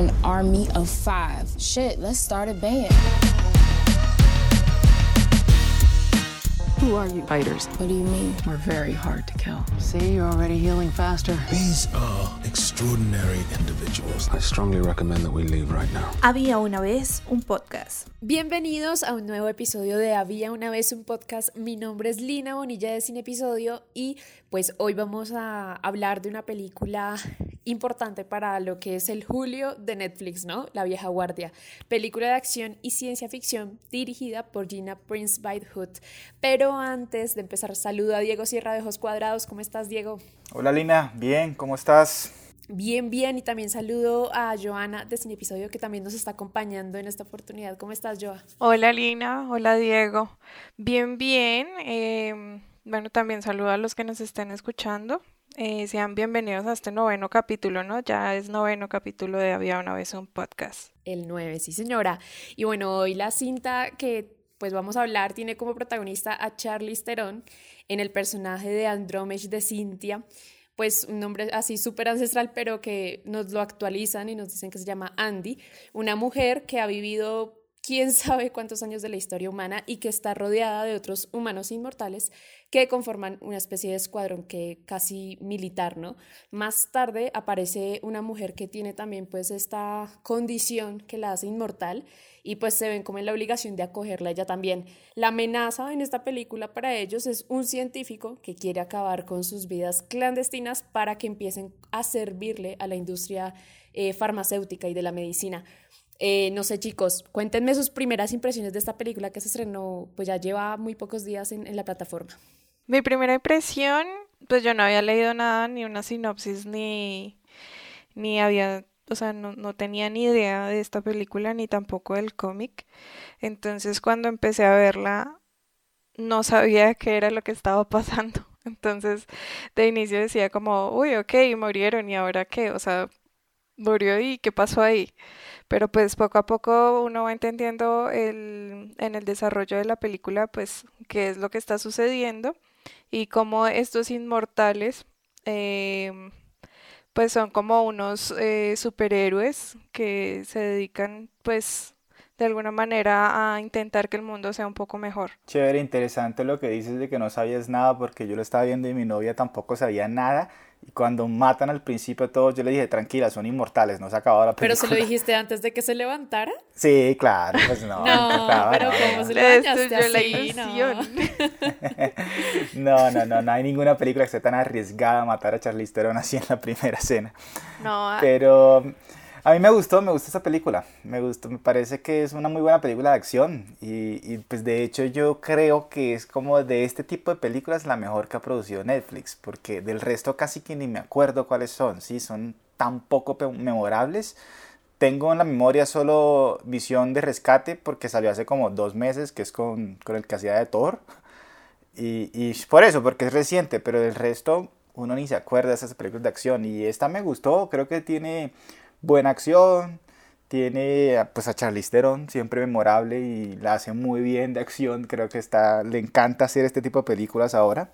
An army of five. Shit, let's start a band. Who are you? Fighters. What do you mean? We're very hard to kill. See, you're already healing faster. These are extraordinary individuals. I strongly recommend that we leave right now. Había una vez un podcast. Bienvenidos a un nuevo episodio de Había una vez un podcast. Mi nombre es Lina Bonilla de Cine Episodio y pues hoy vamos a hablar de una película importante para lo que es el julio de Netflix, ¿no? La vieja guardia. Película de acción y ciencia ficción dirigida por Gina Prince Bythewood. Pero antes de empezar, saludo a Diego Sierra de Ojos Cuadrados. ¿Cómo estás, Diego? Hola Lina, bien, ¿cómo estás? Bien, bien, y también saludo a Joana de Cine Episodio que también nos está acompañando en esta oportunidad. ¿Cómo estás, Joa? Hola Lina, hola Diego. Bien, bien. Eh, bueno, también saludo a los que nos estén escuchando. Eh, sean bienvenidos a este noveno capítulo, ¿no? Ya es noveno capítulo de Había una vez un podcast. El 9, sí señora. Y bueno, hoy la cinta que pues vamos a hablar tiene como protagonista a Charlize Theron en el personaje de Andromesh de Cynthia pues un nombre así súper ancestral, pero que nos lo actualizan y nos dicen que se llama Andy, una mujer que ha vivido quién sabe cuántos años de la historia humana y que está rodeada de otros humanos inmortales que conforman una especie de escuadrón que casi militar, ¿no? Más tarde aparece una mujer que tiene también pues esta condición que la hace inmortal y pues se ven como en la obligación de acogerla ella también. La amenaza en esta película para ellos es un científico que quiere acabar con sus vidas clandestinas para que empiecen a servirle a la industria eh, farmacéutica y de la medicina. Eh, no sé, chicos, cuéntenme sus primeras impresiones de esta película que se estrenó, pues ya lleva muy pocos días en, en la plataforma. Mi primera impresión, pues yo no había leído nada, ni una sinopsis, ni, ni había, o sea, no, no tenía ni idea de esta película, ni tampoco del cómic. Entonces cuando empecé a verla, no sabía qué era lo que estaba pasando. Entonces, de inicio decía como, uy, ok, murieron, ¿y ahora qué? O sea, murió y qué pasó ahí. Pero pues poco a poco uno va entendiendo el, en el desarrollo de la película pues qué es lo que está sucediendo y cómo estos inmortales eh, pues son como unos eh, superhéroes que se dedican pues de alguna manera a intentar que el mundo sea un poco mejor. Chévere, interesante lo que dices de que no sabías nada porque yo lo estaba viendo y mi novia tampoco sabía nada y cuando matan al principio a todos, yo le dije, tranquila, son inmortales, no se ha acabado la película. ¿Pero se lo dijiste antes de que se levantara? Sí, claro, pues no. no, pero no, ¿cómo se lo dañaste así? No. no, no, no, hay ninguna película que esté tan arriesgada a matar a Charlize Theron así en la primera escena. No. Pero a mí me gustó, me gustó esta película. Me gustó, me parece que es una muy buena película de acción. Y, y, pues de hecho yo creo que es como de este tipo de películas la mejor que ha producido Netflix. Porque del resto casi que ni me acuerdo cuáles son. Sí, son tan poco memorables. Tengo en la memoria solo Visión de Rescate porque salió hace como dos meses, que es con, con el que hacía de Thor. Y, y por eso, porque es reciente, pero del resto uno ni se acuerda de esas películas de acción. Y esta me gustó, creo que tiene buena acción, tiene pues a Charlize Theron, siempre memorable y la hace muy bien de acción, creo que está, le encanta hacer este tipo de películas ahora.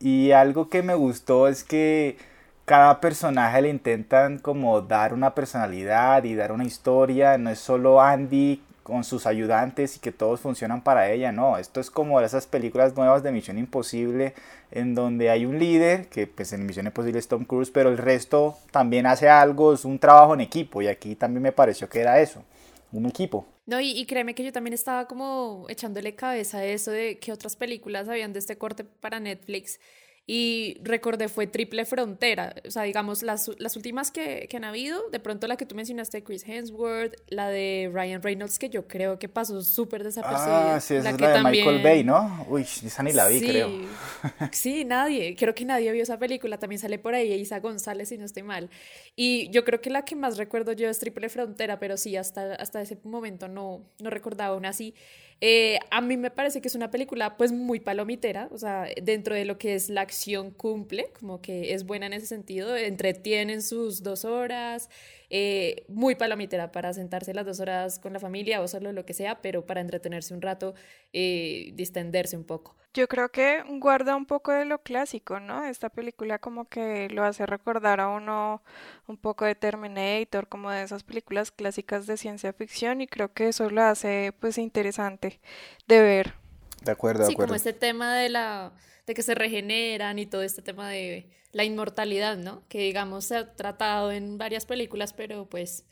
Y algo que me gustó es que cada personaje le intentan como dar una personalidad y dar una historia, no es solo Andy con sus ayudantes y que todos funcionan para ella, no, esto es como esas películas nuevas de Misión Imposible en donde hay un líder, que pues en Misión Imposible es Tom Cruise, pero el resto también hace algo, es un trabajo en equipo y aquí también me pareció que era eso, un equipo. No, y, y, créeme que yo también estaba como echándole cabeza a eso de que otras películas habían de este corte para Netflix y recordé fue Triple Frontera, o sea, digamos, las, las últimas que, que, han habido, de pronto la que tú mencionaste, Chris Hemsworth, la de Ryan Reynolds, que yo creo que pasó súper desapercibida. Ah, sí, esa la es que la de también... Michael Bay, ¿no? Uy, esa ni la vi, sí. creo. sí, nadie, creo que nadie vio esa película, también sale por ahí Isa González, si no estoy mal. Y yo creo que la que más recuerdo yo es Triple Frontera, pero sí, hasta, hasta ese momento no, no recordaba una así. Eh, a mí me parece que es una película pues muy palomitera, o sea, dentro de lo que es la acción cumple, como que es buena en ese sentido, entretienen sus dos horas, eh, muy palomitera para sentarse las dos horas con la familia o solo lo que sea, pero para entretenerse un rato, eh, distenderse un poco. Yo creo que guarda un poco de lo clásico, ¿no? Esta película como que lo hace recordar a uno un poco de Terminator, como de esas películas clásicas de ciencia ficción y creo que eso lo hace pues interesante de ver. De acuerdo, de Sí, acuerdo. como este tema de la de que se regeneran y todo este tema de la inmortalidad, ¿no? Que digamos se ha tratado en varias películas, pero pues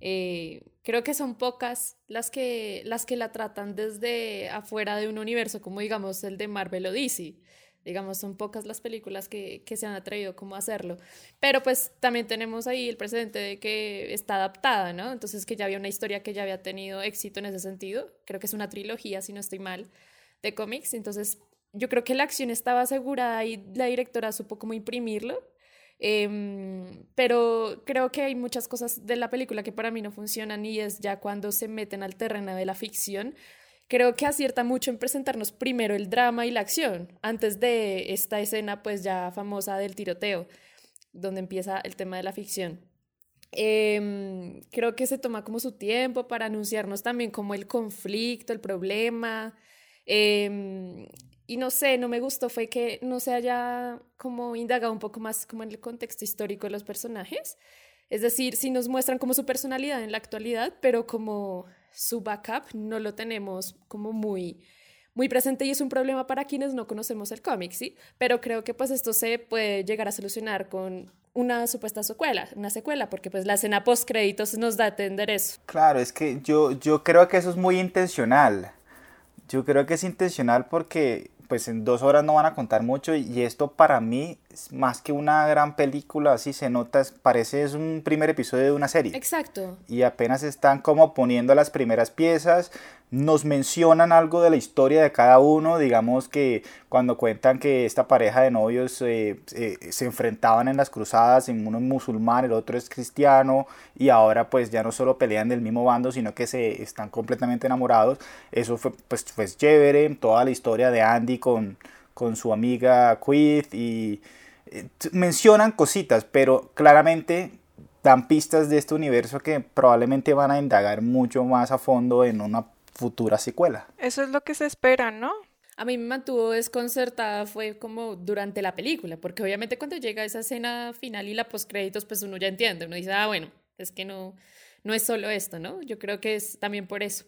eh, creo que son pocas las que, las que la tratan desde afuera de un universo, como digamos el de Marvel o DC. Digamos, son pocas las películas que, que se han atrevido como a hacerlo. Pero pues también tenemos ahí el precedente de que está adaptada, ¿no? Entonces que ya había una historia que ya había tenido éxito en ese sentido. Creo que es una trilogía, si no estoy mal, de cómics. Entonces yo creo que la acción estaba asegurada y la directora supo cómo imprimirlo. Em, pero creo que hay muchas cosas de la película que para mí no funcionan y es ya cuando se meten al terreno de la ficción. Creo que acierta mucho en presentarnos primero el drama y la acción, antes de esta escena pues ya famosa del tiroteo, donde empieza el tema de la ficción. Em, creo que se toma como su tiempo para anunciarnos también como el conflicto, el problema. Em, y no sé, no me gustó fue que no se haya como indagado un poco más como en el contexto histórico de los personajes. Es decir, si nos muestran como su personalidad en la actualidad, pero como su backup no lo tenemos como muy muy presente y es un problema para quienes no conocemos el cómic, ¿sí? Pero creo que pues esto se puede llegar a solucionar con una supuesta secuela, una secuela, porque pues la escena post créditos nos da a entender eso. Claro, es que yo, yo creo que eso es muy intencional. Yo creo que es intencional porque pues en dos horas no van a contar mucho y esto para mí es más que una gran película, así se nota, es- parece es un primer episodio de una serie. Exacto. y apenas están como poniendo las primeras piezas, nos mencionan algo de la historia de cada uno, digamos que cuando cuentan que esta pareja de novios eh, eh, se enfrentaban en las cruzadas, en uno es musulmán, el otro es cristiano, y ahora pues ya no solo pelean del mismo bando, sino que se están completamente enamorados, eso fue pues, fue chévere, toda la historia de Andy con, con su amiga Quith y mencionan cositas, pero claramente dan pistas de este universo que probablemente van a indagar mucho más a fondo en una futura secuela. Eso es lo que se espera, ¿no? A mí me mantuvo desconcertada fue como durante la película, porque obviamente cuando llega esa escena final y la postcréditos, pues uno ya entiende, uno dice, ah, bueno, es que no, no es solo esto, ¿no? Yo creo que es también por eso.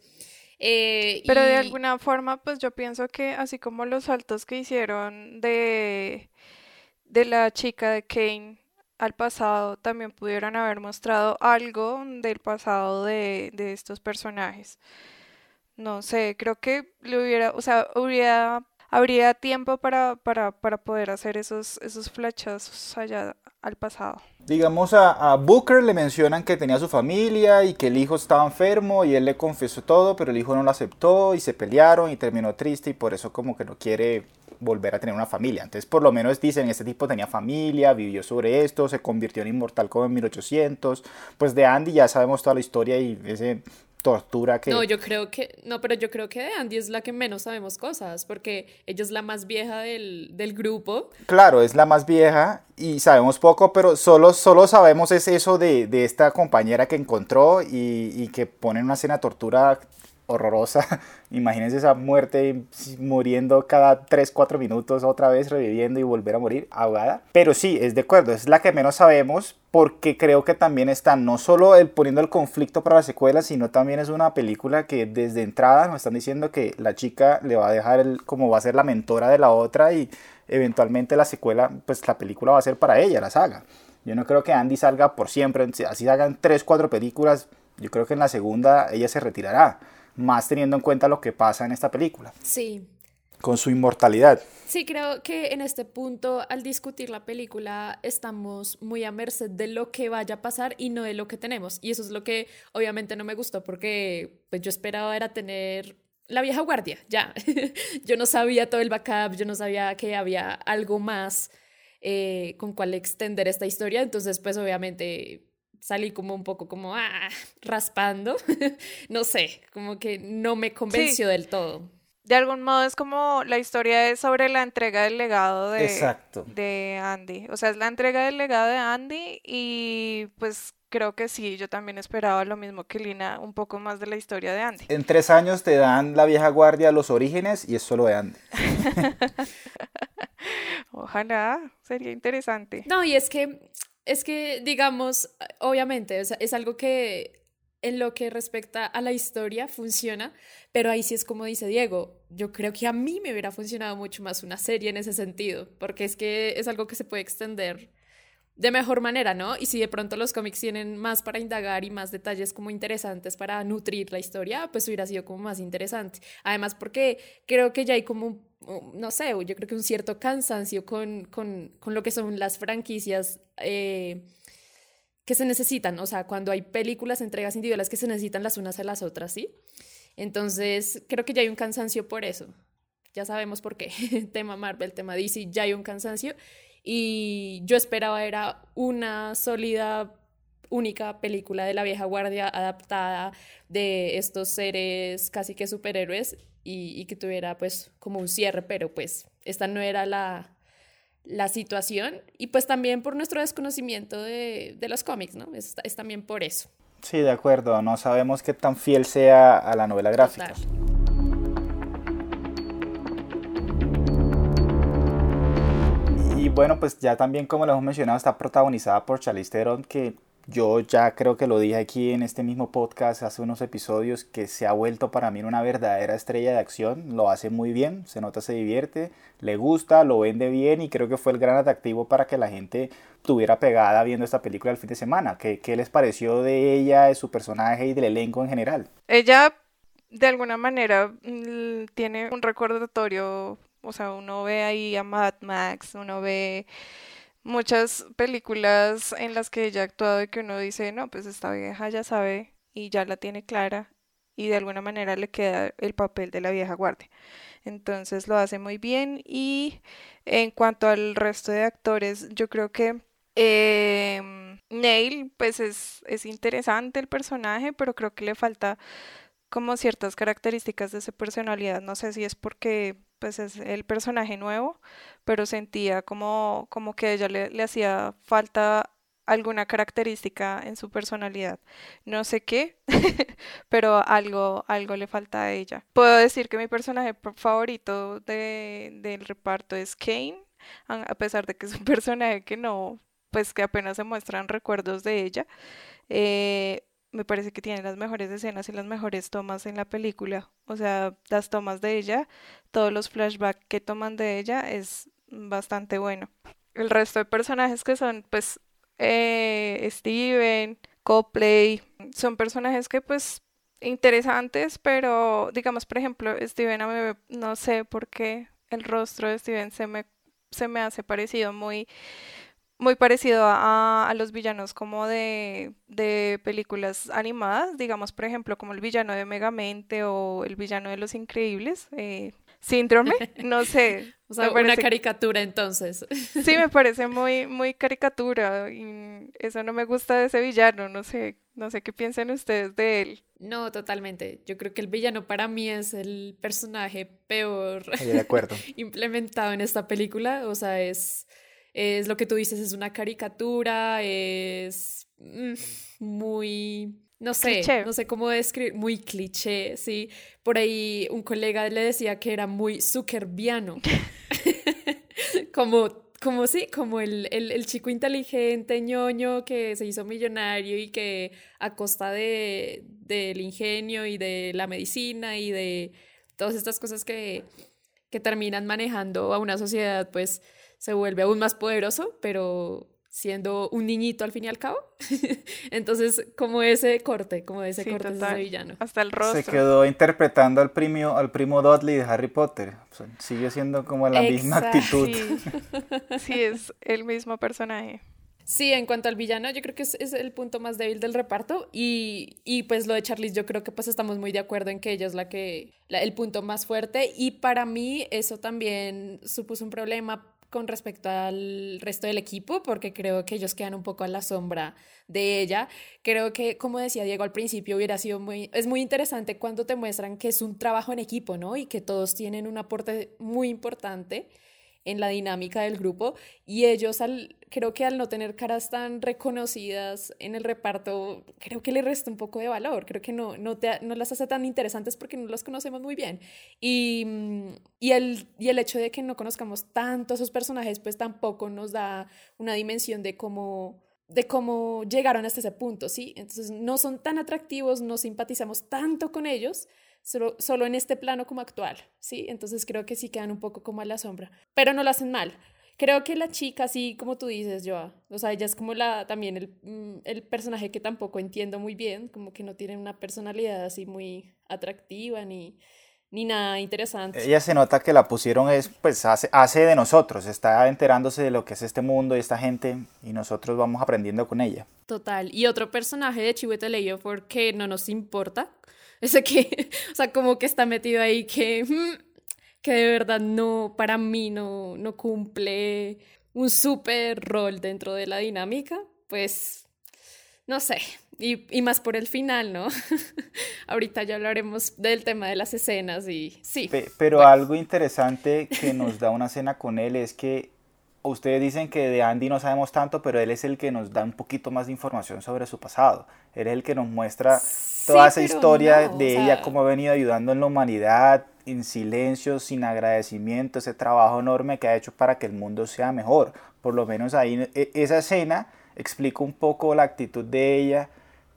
Eh, Pero de alguna forma, pues yo pienso que así como los saltos que hicieron de, de la chica de Kane al pasado, también pudieron haber mostrado algo del pasado de, de estos personajes. No sé, creo que le hubiera, o sea, hubiera, habría tiempo para, para, para poder hacer esos, esos flachazos allá al pasado. Digamos a, a Booker le mencionan que tenía su familia y que el hijo estaba enfermo y él le confesó todo, pero el hijo no lo aceptó y se pelearon y terminó triste y por eso como que no quiere volver a tener una familia. Entonces por lo menos dicen, este tipo tenía familia, vivió sobre esto, se convirtió en inmortal como en 1800. Pues de Andy ya sabemos toda la historia y ese tortura que... No, yo creo que, no, pero yo creo que de Andy es la que menos sabemos cosas, porque ella es la más vieja del, del grupo. Claro, es la más vieja y sabemos poco, pero solo, solo sabemos es eso de, de esta compañera que encontró y, y que pone una escena tortura horrorosa. Imagínense esa muerte muriendo cada 3, 4 minutos otra vez, reviviendo y volver a morir ahogada. Pero sí, es de acuerdo, es la que menos sabemos porque creo que también está no solo el poniendo el conflicto para la secuela, sino también es una película que desde entrada nos están diciendo que la chica le va a dejar como va a ser la mentora de la otra y eventualmente la secuela, pues la película va a ser para ella, la saga. Yo no creo que Andy salga por siempre, así hagan 3, 4 películas, yo creo que en la segunda ella se retirará, más teniendo en cuenta lo que pasa en esta película, Sí, con su inmortalidad. Sí, creo que en este punto, al discutir la película, estamos muy a merced de lo que vaya a pasar y no de lo que tenemos. Y eso es lo que obviamente no me gustó porque pues, yo esperaba era tener la vieja guardia, ya. yo no sabía todo el backup, yo no sabía que había algo más eh, con cual extender esta historia. Entonces, pues obviamente salí como un poco como, ah, raspando. no sé, como que no me convenció Sí. del todo. de algún modo es como la historia es sobre la entrega del legado de, Exacto. de Andy. O sea, es la entrega del legado de Andy y pues creo que sí, yo también esperaba lo mismo que Lina, un poco más de la historia de Andy. En tres años te dan la vieja guardia los orígenes y es solo de Andy. Ojalá, sería interesante. No, y es que, es que, digamos, obviamente, sea, es algo que en lo que respecta a la historia funciona, pero ahí sí es como dice Diego, yo creo que a mí me hubiera funcionado mucho más una serie en ese sentido, porque es que es algo que se puede extender de mejor manera, ¿no? Y si de pronto los cómics tienen más para indagar y más detalles como interesantes para nutrir la historia, pues hubiera sido como más interesante. Además, porque creo que ya hay como, no sé, yo creo que un cierto cansancio con, con, con lo que son las franquicias. Eh, que se necesitan, o sea, cuando hay películas, entregas individuales que se necesitan las unas a las otras, ¿sí? Entonces, creo que ya hay un cansancio por eso. Ya sabemos por qué. tema Marvel, tema DC, ya hay un cansancio. Y yo esperaba era una sólida, única película de la vieja guardia adaptada de estos seres casi que superhéroes y, y que tuviera pues como un cierre, pero pues esta no era la, la situación y pues también por nuestro desconocimiento de, de los cómics, ¿no? Es, es, también por eso. Sí, de acuerdo, no sabemos qué tan fiel sea a la novela gráfica. Total. Y bueno, pues ya también como lo hemos mencionado, está protagonizada por Charlize Theron, que yo ya creo que lo dije aquí en este mismo podcast hace unos episodios, que se ha vuelto para mí una verdadera estrella de acción, lo hace muy bien, se nota, se divierte, le gusta, lo vende bien y creo que fue el gran atractivo para que la gente tuviera pegada viendo esta película el fin de semana. ¿Qué, qué les pareció de ella, de su personaje y del elenco en general? Ella, de alguna manera, tiene un recordatorio, o sea, uno ve ahí a Mad Max, uno ve muchas películas en las que ella ha actuado y que uno dice, no, pues esta vieja ya sabe y ya la tiene clara y de alguna manera le queda el papel de la vieja guardia. Entonces lo hace muy bien y en cuanto al resto de actores, yo creo que eh, Neil, pues es, es interesante el personaje, pero creo que le falta como ciertas características de su personalidad. No sé si es porque pues es el personaje nuevo, pero sentía como, como que a ella le, hacía falta alguna característica en su personalidad. No sé qué, pero algo, algo le falta a ella. Puedo decir que mi personaje favorito de, del reparto es Kane, a pesar de que es un personaje que no, pues que apenas se muestran recuerdos de ella. Eh, me parece que tiene las mejores escenas y las mejores tomas en la película. O sea, las tomas de ella, todos los flashbacks que toman de ella es bastante bueno. El resto de personajes que son, pues, eh, Steven, Copley, son personajes que, pues, interesantes, pero, digamos, por ejemplo, Steven, a mí, no sé por qué el rostro de Steven se me, se me hace parecido muy muy parecido a, a, los villanos como de, de películas animadas, digamos, por ejemplo, como el villano de Megamente o el villano de Los Increíbles. Eh, síndrome, no sé. o sea, una caricatura entonces. Sí, me parece muy, muy caricatura y eso no me gusta de ese villano, no sé, no sé qué piensan ustedes de él. No, totalmente. Yo creo que el villano para mí es el personaje peor de acuerdo. implementado en esta película, o sea, es es lo que tú dices, es una caricatura, es mm, muy, no sé, cliché. no sé cómo describir, muy cliché, sí. Por ahí un colega le decía que era muy zuckerbiano, como como sí, como el, el, el, chico inteligente, ñoño, que se hizo millonario y que a costa de, del ingenio y de la medicina y de todas estas cosas que, que terminan manejando a una sociedad, pues se vuelve aún más poderoso, pero siendo un niñito al fin y al cabo. Entonces, como ese corte, como ese Sí, corte total. ese villano. Hasta el rostro. Se quedó interpretando al primo, al primo Dudley de Harry Potter. O sea, sigue siendo como la misma actitud. Sí, sí, es el mismo personaje. Sí, en cuanto al villano, yo creo que es, es el punto más débil del reparto y, y pues lo de Charlize, yo creo que pues estamos muy de acuerdo en que ella es la que, la- el punto más fuerte y para mí eso también supuso un problema con respecto al resto del equipo, porque creo que ellos quedan un poco a la sombra de ella. Creo que, como decía Diego al principio, hubiera sido muy, es muy interesante cuando te muestran que es un trabajo en equipo, ¿no? Y que todos tienen un aporte muy importante en la dinámica del grupo y ellos al, creo que al no tener caras tan reconocidas en el reparto, creo que le resta un poco de valor, creo que no, no, te, no las hace tan interesantes porque no las conocemos muy bien y, mm, y, el, y el hecho de que no conozcamos tanto a esos personajes pues tampoco nos da una dimensión de cómo de cómo llegaron hasta ese punto, ¿sí? Entonces no son tan atractivos, no simpatizamos tanto con ellos, solo, en este plano como actual, ¿sí? Entonces creo que sí quedan un poco como a la sombra, pero no lo hacen mal. Creo que la chica, así como tú dices, Joa, o sea, ella es como la, también el, mm, el personaje que tampoco entiendo muy bien, como que no tiene una personalidad así muy atractiva ni, ni nada interesante. Ella se nota que la pusieron es, pues hace, hace de nosotros, está enterándose de lo que es este mundo y esta gente y nosotros vamos aprendiendo con ella. Total. Y otro personaje de Chihuahua Leyo porque no nos importa, ese que, o sea, como que está metido ahí que, mm, que de verdad no, para mí no, no cumple un súper rol dentro de la dinámica, pues, no sé, y, y, más por el final, ¿no? Ahorita ya hablaremos del tema de las escenas y sí. pero algo interesante que nos da una escena con él es que ustedes dicen que de Andy no sabemos tanto, pero él es el que nos da un poquito más de información sobre su pasado. Él es el que nos muestra toda esa historia de ella, cómo ha venido ayudando en la humanidad, en silencio, sin agradecimiento, ese trabajo enorme que ha hecho para que el mundo sea mejor. Por lo menos ahí, e, esa escena explica un poco la actitud de ella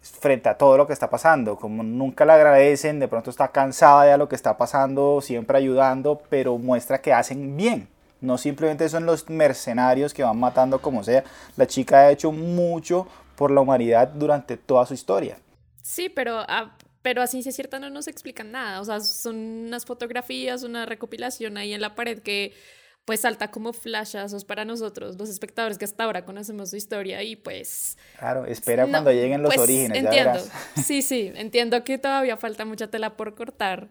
frente a todo lo que está pasando, como nunca la agradecen, de pronto está cansada de lo que está pasando, siempre ayudando, pero muestra que hacen bien, no simplemente son los mercenarios que van matando como sea, la chica ha hecho mucho por la humanidad durante toda su historia. Sí, pero, ah, pero así es cierta no nos explican nada, o sea, son unas fotografías, una recopilación ahí en la pared que pues salta como flashazos para nosotros, los espectadores que hasta ahora conocemos su historia y pues... Claro, espera cuando lleguen los pues, orígenes. Entiendo, sí, sí, entiendo que todavía falta mucha tela por cortar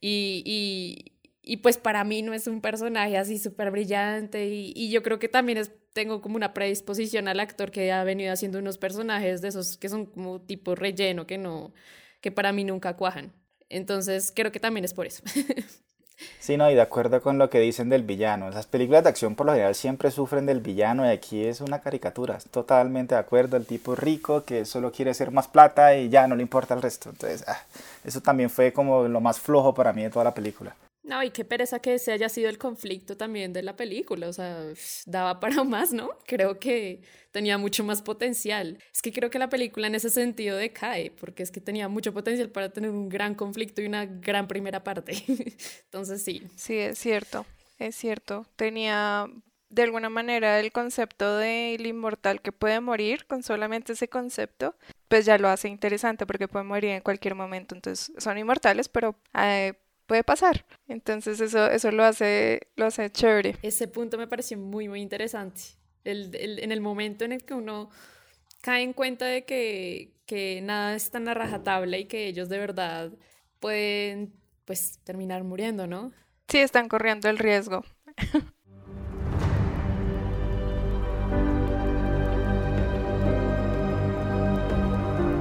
y, y, y pues para mí no es un personaje así súper brillante y, y, yo creo que también es, tengo como una predisposición al actor que ha venido haciendo unos personajes de esos que son como tipo relleno, que no, que para mí nunca cuajan. Entonces creo que también es por eso. Sí, no, y de acuerdo con lo que dicen del villano. Esas películas de acción por lo general siempre sufren del villano y aquí es una caricatura. Totalmente de acuerdo. El tipo rico que solo quiere hacer más plata y ya no le importa el resto. Entonces, ah, eso también fue como lo más flojo para mí de toda la película. No, y qué pereza que ese haya sido el conflicto también de la película, o sea, daba para más, ¿no? Creo que tenía mucho más potencial. Es que creo que la película en ese sentido decae, porque es que tenía mucho potencial para tener un gran conflicto y una gran primera parte. Entonces sí. Sí, es cierto, es cierto. Tenía de alguna manera el concepto del inmortal que puede morir con solamente ese concepto, pues ya lo hace interesante porque puede morir en cualquier momento. Entonces son inmortales, pero... Eh, puede pasar. Entonces eso, eso lo, hace, lo hace chévere. Ese punto me pareció muy, muy interesante. El, en el momento en el que uno cae en cuenta de que, que nada es tan a rajatabla y que ellos de verdad pueden pues terminar muriendo, ¿no? Sí, están corriendo el riesgo.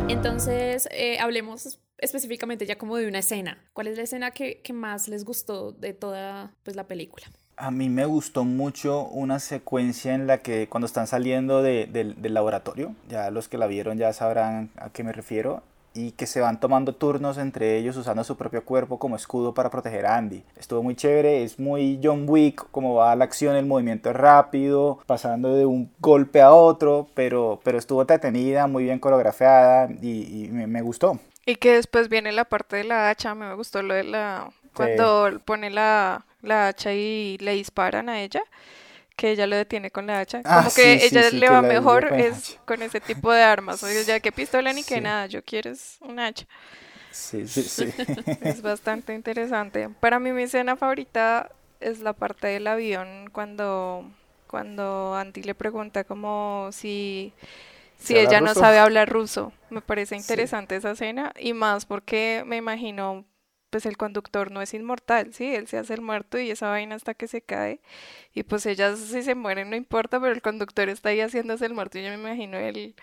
Entonces, eh, hablemos específicamente ya como de una escena. ¿Cuál es la escena que, más les gustó de toda pues, la película? A mí me gustó mucho una secuencia en la que cuando están saliendo del laboratorio, ya los que la vieron ya sabrán a qué me refiero, y que se van tomando turnos entre ellos usando su propio cuerpo como escudo para proteger a Andy. Estuvo muy chévere, es muy John Wick, como va la acción, el movimiento es rápido, pasando de un golpe a otro, pero, pero estuvo entretenida, muy bien coreografiada y, me, gustó. Y que después viene la parte de la hacha, me gustó lo de la... cuando pone la, la hacha y le disparan a ella que ella lo detiene con la hacha. Ah, Como que ella le va mejor es con ese tipo de armas. O sea, ya que pistola ni que nada, yo quiero un hacha. Sí, sí, sí. es bastante interesante. Para mí mi escena favorita es la parte del avión cuando, cuando Andy le pregunta como si, si ella no sabe hablar ruso. Me parece interesante esa escena y más porque me imagino pues el conductor no es inmortal, ¿sí? Él se hace el muerto y esa vaina hasta que se cae. Y pues ellas si se mueren no importa, pero el conductor está ahí haciéndose el muerto y yo me imagino él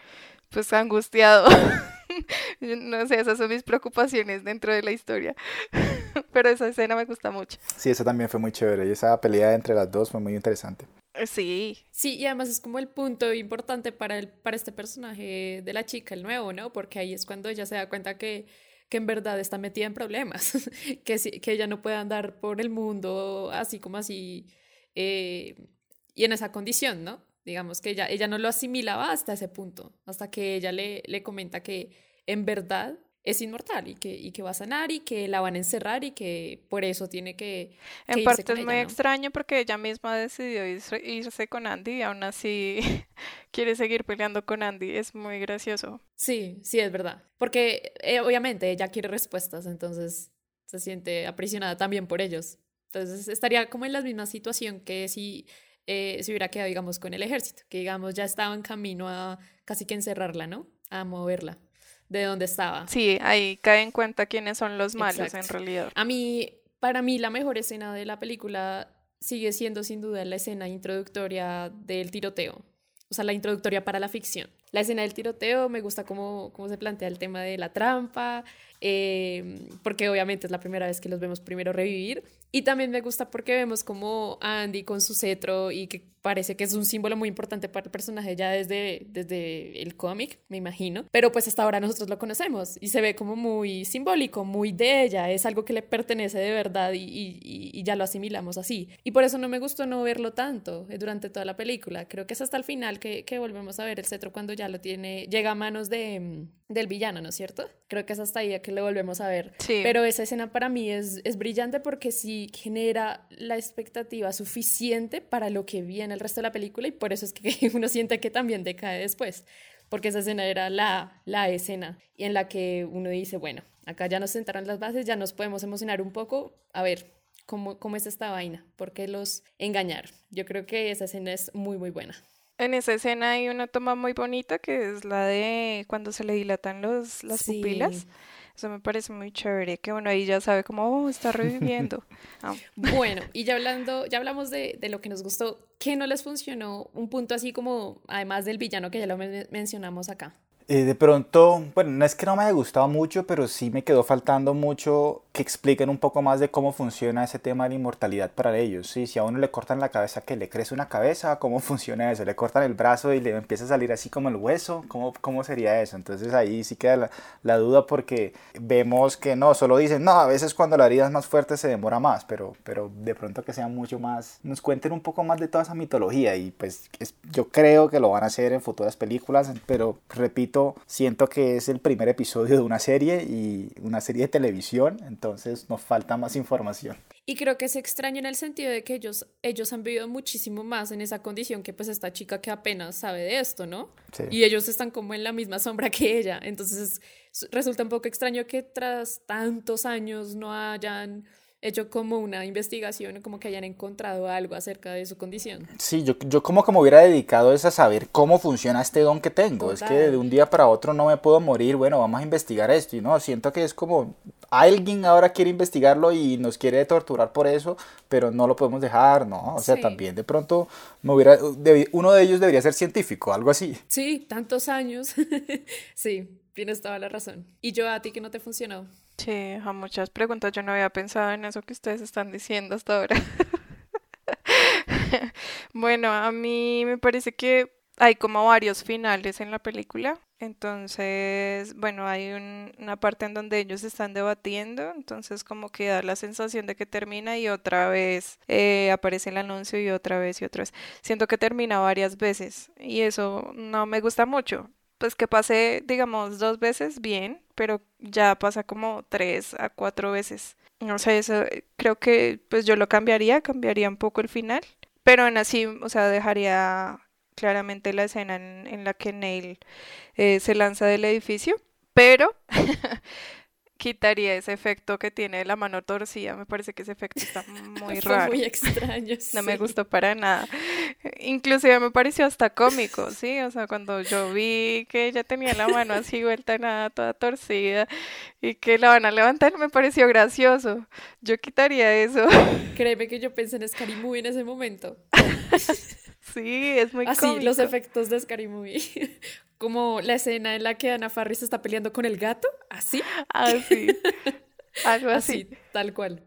pues angustiado. no sé, esas son mis preocupaciones dentro de la historia. pero esa escena me gusta mucho. Sí, eso también fue muy chévere y esa pelea entre las dos fue muy interesante. Sí. Sí, y además es como el punto importante para, el, para este personaje de la chica, el nuevo, ¿no? Porque ahí es cuando ella se da cuenta que, que en verdad está metida en problemas, que, que ella no puede andar por el mundo así como así eh, y en esa condición, ¿no? Digamos que ella, ella no lo asimilaba hasta ese punto, hasta que ella le, le comenta que en verdad es inmortal y que, y que va a sanar y que la van a encerrar y que por eso tiene que... en parte es muy extraño porque ella misma decidió irse, con Andy y aún así quiere seguir peleando con Andy. Es muy gracioso. Sí, sí, es verdad. Porque eh, obviamente ella quiere respuestas, entonces se siente aprisionada también por ellos. Entonces estaría como en la misma situación que si eh, se hubiera quedado, digamos, con el ejército, que digamos ya estaba en camino a casi que encerrarla, ¿no? A moverla de dónde estaba. Sí, ahí cae en cuenta quiénes son los malos en realidad. A mí, para mí, la mejor escena de la película sigue siendo sin duda la escena introductoria del tiroteo, o sea, la introductoria para la ficción. La escena del tiroteo me gusta cómo, cómo se plantea el tema de la trampa, eh, porque obviamente es la primera vez que los vemos primero revivir. Y también me gusta porque vemos como Andy con su cetro y que parece que es un símbolo muy importante para el personaje ya desde, desde el cómic, me imagino. Pero pues hasta ahora nosotros lo conocemos y se ve como muy simbólico, muy de ella, es algo que le pertenece de verdad y, y, y ya lo asimilamos así. Y por eso no me gustó no verlo tanto eh, durante toda la película. Creo que es hasta el final que, que volvemos a ver el cetro cuando ya lo tiene, llega a manos de, mm, del villano, ¿no es cierto? Creo que es hasta ahí que lo volvemos a ver. Sí. Pero esa escena para mí es, es brillante porque sí genera la expectativa suficiente para lo que viene el resto de la película y por eso es que uno siente que también decae después, porque esa escena era la, la escena y en la que uno dice, bueno, acá ya nos sentaron las bases, ya nos podemos emocionar un poco, a ver cómo, cómo es esta vaina, por qué los engañar. Yo creo que esa escena es muy, muy buena. En esa escena hay una toma muy bonita que es la de cuando se le dilatan los, las Sí. pupilas. Eso me parece muy chévere, que uno ahí ya sabe como, oh, está reviviendo. Ah, Bueno, y ya hablando, ya hablamos de, de lo que nos gustó, ¿qué no les funcionó? Un punto así como, además del villano que ya lo men- mencionamos acá. Eh, de pronto, bueno, no es que no me haya gustado mucho, pero sí me quedó faltando mucho que expliquen un poco más de cómo funciona ese tema de la inmortalidad para ellos. ¿sí? Si a uno le cortan la cabeza, que le crece una cabeza, ¿cómo funciona eso? Le cortan el brazo y le empieza a salir así como el hueso, ¿cómo, cómo sería eso? Entonces ahí sí queda la, la duda porque vemos que no, solo dicen, no, a veces cuando la herida es más fuerte se demora más, pero, pero de pronto que sea mucho más, nos cuenten un poco más de toda esa mitología y pues es- yo creo que lo van a hacer en futuras películas, pero repito, siento que es el primer episodio de una serie y una serie de televisión, entonces nos falta más información. Y creo que es extraño en el sentido de que ellos, ellos han vivido muchísimo más en esa condición que pues esta chica que apenas sabe de esto, ¿no? Sí. Y ellos están como en la misma sombra que ella. Entonces resulta un poco extraño que tras tantos años no hayan hecho como una investigación, como que hayan encontrado algo acerca de su condición. Sí, yo, yo como que me hubiera dedicado es a saber cómo funciona este don que tengo. Es que Total. de un día para otro no me puedo morir. Bueno, vamos a investigar esto. Y no, siento que es como alguien ahora quiere investigarlo y nos quiere torturar por eso, pero no lo podemos dejar, ¿no? O sea, Sí. también de pronto me hubiera, uno de ellos debería ser científico, algo así. Sí, tantos años. sí, tienes toda la razón. ¿Y yo a ti que no te funcionó? Sí, a muchas preguntas. Yo no había pensado en eso que ustedes están diciendo hasta ahora. Bueno, a mí me parece que hay como varios finales en la película. Entonces, bueno, hay un- una parte en donde ellos están debatiendo, entonces como que da la sensación de que termina y otra vez eh, aparece el anuncio y otra vez y otra vez. Siento que termina varias veces y eso no me gusta mucho. Pues que pase, digamos, dos veces, bien, pero ya pasa como tres a cuatro veces. No sé, eso eh, creo que pues yo lo cambiaría, cambiaría un poco el final, pero aún así, o sea, dejaría claramente la escena en, la que Neil eh, se lanza del edificio, pero quitaría ese efecto que tiene la mano torcida. Me parece que ese efecto está muy Fue raro. muy extraño. No me gustó para nada. Inclusive me pareció hasta cómico, ¿sí? O sea, cuando yo vi que ella tenía la mano así vuelta nada, toda torcida, y que la van a levantar, me pareció gracioso. Yo quitaría eso. Créeme que yo pensé en Scary Movie en ese momento. Sí, es muy Así, cómico. los efectos de Scary Movie. Como la escena en la que Ana Faris está peleando con el gato. Así. Así. Algo así. Así, tal cual.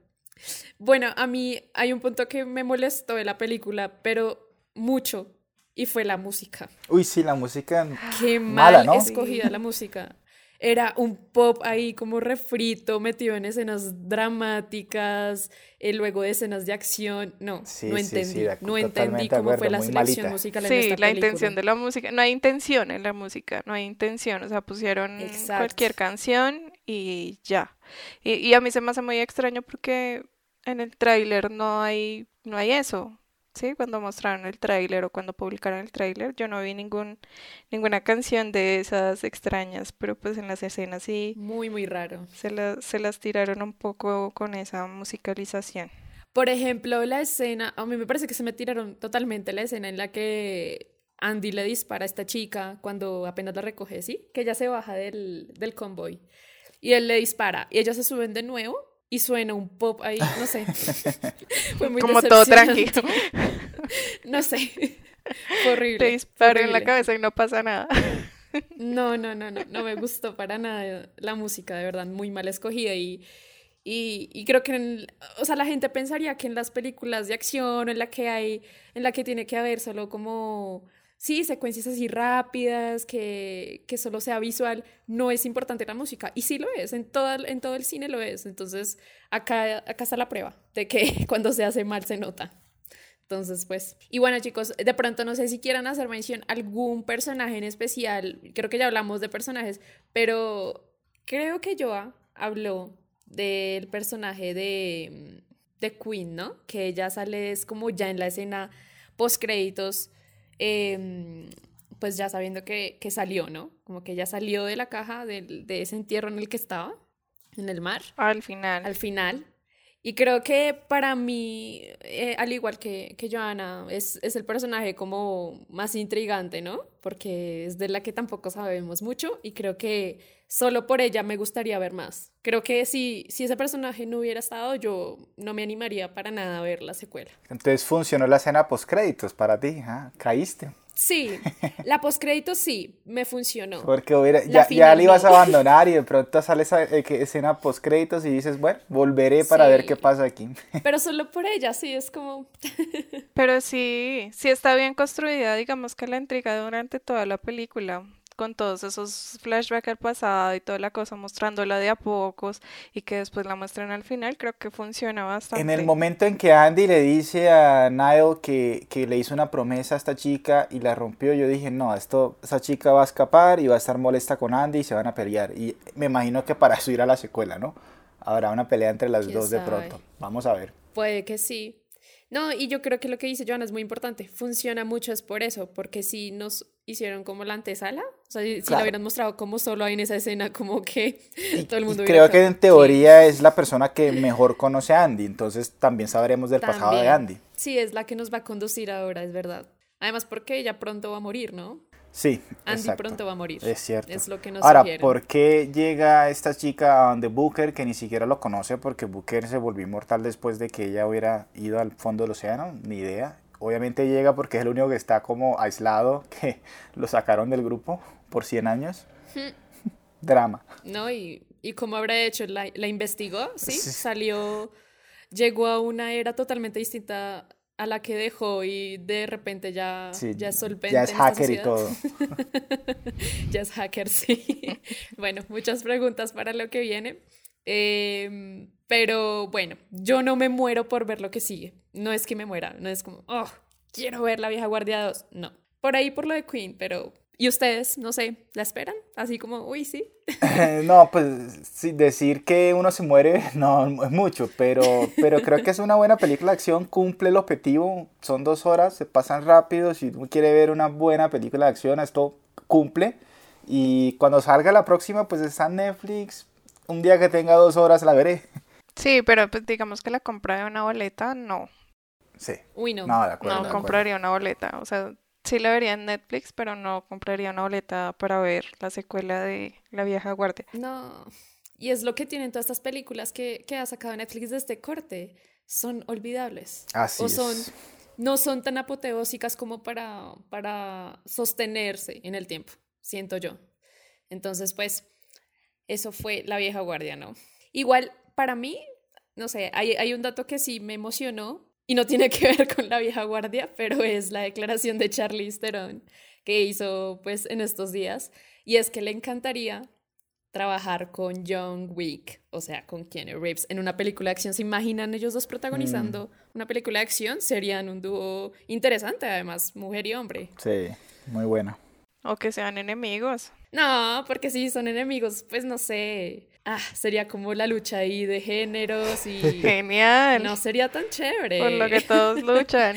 Bueno, a mí hay un punto que me molestó de la película, pero mucho, y fue la música. Uy, sí, la música Qué Mala, mal ¿no? escogida la música. Era un pop ahí como refrito, metido en escenas dramáticas, eh, luego de escenas de acción. No, Sí, no sí, sí, entendí. no entendí cómo fue la selección malita. musical en esta la película. intención de la música. No hay intención en la música, no hay intención. O sea, pusieron Exacto. cualquier canción y ya. Y, y a mí se me hace muy extraño porque en el tráiler no hay, no hay eso. ¿Sí? Cuando mostraron el tráiler o cuando publicaron el tráiler, yo no vi ningún, ninguna canción de esas extrañas, pero pues en las escenas sí Muy, muy raro. se, la- se las tiraron un poco con esa musicalización. Por ejemplo, la escena, a mí me parece que se me tiraron totalmente la escena en la que Andy le dispara a esta chica cuando apenas la recoge, ¿sí? Que ella se baja del, del convoy y él le dispara y ellos se suben de nuevo y suena un pop ahí, no sé. Fue muy Como todo tranquilo. No sé. Fue horrible. Te disparo en la cabeza y no pasa nada. No, no, no, no, no me gustó para nada la música, de verdad, muy mal escogida y, y, y creo que, en- o sea, la gente pensaría que en las películas de acción, en la que hay, en la que tiene que haber solo como, sí, secuencias así rápidas, que, que solo sea visual, no es importante la música, y sí lo es, en, toda, en todo el cine lo es, entonces acá, acá está la prueba de que cuando se hace mal se nota. Entonces, pues, y bueno chicos, de pronto no sé si quieran hacer mención a algún personaje en especial, creo que ya hablamos de personajes, pero creo que Joa habló del personaje de, de Queen, ¿no? Que ella sale es como ya en la escena post créditos, pues ya sabiendo que, que salió, ¿no? Como que ella salió de la caja del- de, ese entierro en el que estaba, en el mar Al final. al final. Y creo que para mí, eh, al igual que, que Johanna, es, es el personaje como más intrigante, ¿no? Porque es de la que tampoco sabemos mucho y creo que solo por ella me gustaría ver más. Creo que si, si ese personaje no hubiera estado, yo no me animaría para nada a ver la secuela. Entonces funcionó la escena post créditos para ti, ¿ah? caíste. Sí, la postcrédito sí, me funcionó. Porque hubiera, La ya, ya le ibas a abandonar y de pronto sale esa eh, que escena post créditos y dices, bueno, volveré para ver qué pasa aquí. Pero solo por ella, sí, es como... Pero sí, sí está bien construida, digamos que la intriga durante toda la película, con todos esos flashbacks al pasado y toda la cosa, mostrándola de a pocos y que después la muestran al final, creo que funciona bastante. En el momento en que Andy le dice a Niall que, que le hizo una promesa a esta chica y la rompió, yo dije, no, esto, esa chica va a escapar y va a estar molesta con Andy y se van a pelear. Y me imagino que para eso irá a la secuela, ¿no? Habrá una pelea entre las ¿Quién dos de sabe? pronto. Vamos a ver. Puede que sí. No, y yo creo que lo que dice Joana es muy importante. Funciona mucho es por eso, porque si nos hicieron como la antesala, o sea, si Claro. la hubieran mostrado como solo en esa escena, como que todo el Y mundo creo hubiera que en teoría es la persona que mejor conoce a Andy, entonces también sabremos del pasado de. Andy. Sí, es la que nos va a conducir ahora, es verdad. Además, porque ella pronto va a morir, ¿no? Sí, Andy exacto. pronto va a morir. Es cierto. Es lo que nos Ahora, sugieren. ¿por qué llega esta chica a donde Booker, que ni siquiera lo conoce, porque Booker se volvió inmortal después de que ella hubiera ido al fondo del océano? Ni idea. Obviamente llega porque es el único que está como aislado, que lo sacaron del grupo por 100 años. Drama. ¿No? Y, y como habrá hecho, la, la investigó, ¿sí? Sí. Salió, llegó a una era totalmente distinta a la que dejó y de repente ya, Sí, ya es solvente. ya es hacker y todo. ya es hacker, sí. bueno, muchas preguntas para lo que viene. Em, pero bueno, yo no me muero por ver lo que sigue. No es que me muera, no es como, oh, quiero ver la vieja guardia 2. No. Por ahí por lo de Queen, pero. ¿Y ustedes? No sé, ¿la esperan? Así como, uy, sí. no, pues sí, decir que uno se muere no es mucho, pero, pero creo que es una buena película de acción, cumple el objetivo, son dos horas, se pasan rápido, si uno quiere ver una buena película de acción, esto cumple, y cuando salga la próxima, pues está en Netflix, un día que tenga dos horas la veré. Sí, pero pues digamos que la compra de una boleta, no. Sí. Uy, no. No, de acuerdo. No de acuerdo. compraría una boleta. O sea, sí la vería en Netflix, pero no compraría una boleta para ver la secuela de La vieja guardia. No. Y es lo que tienen todas estas películas que, que ha sacado Netflix de este corte. Son olvidables. Así o son, es. no son tan apoteósicas como para, para sostenerse en el tiempo, siento yo. Entonces, pues, eso fue la vieja guardia, ¿no? Igual, para mí, no sé, hay, hay un dato que sí me emocionó y no tiene que ver con la vieja guardia, pero es la declaración de Charlize Theron que hizo, pues, en estos días. Y es que le encantaría trabajar con John Wick, o sea, con Keanu Reeves, en una película de acción. ¿Se imaginan ellos dos protagonizando una película de acción? Serían un dúo interesante, además, mujer y hombre. Sí, muy buena. O que sean enemigos. No, porque si son enemigos, pues no sé. Ah, sería como la lucha ahí de géneros y Genial. no sería tan chévere. Por lo que todos luchan.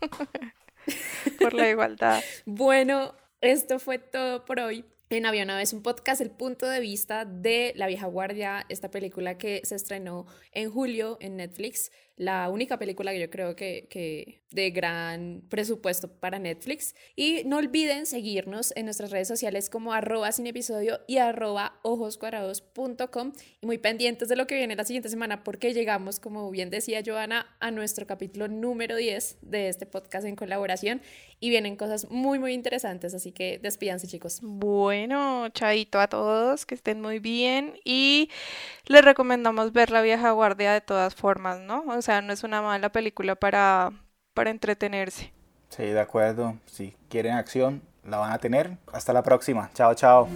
Por la igualdad. Bueno, esto fue todo por hoy. En Había una vez un podcast, el punto de vista de La vieja guardia, esta película que se estrenó en julio en Netflix, la única película que yo creo que, que de gran presupuesto para Netflix. Y no olviden seguirnos en nuestras redes sociales como arroba sin episodio y arroba ojoscuadrados.com y muy pendientes de lo que viene la siguiente semana porque llegamos, como bien decía Joana, a nuestro capítulo número 10 de este podcast en colaboración y vienen cosas muy, muy interesantes, así que despídanse chicos. Bueno, chaito a todos, que estén muy bien y les recomendamos ver La vieja guardia de todas formas, ¿no? O sea, no es una mala película para, para entretenerse. Sí, de acuerdo. Si quieren acción, la van a tener. Hasta la próxima. Chao, chao.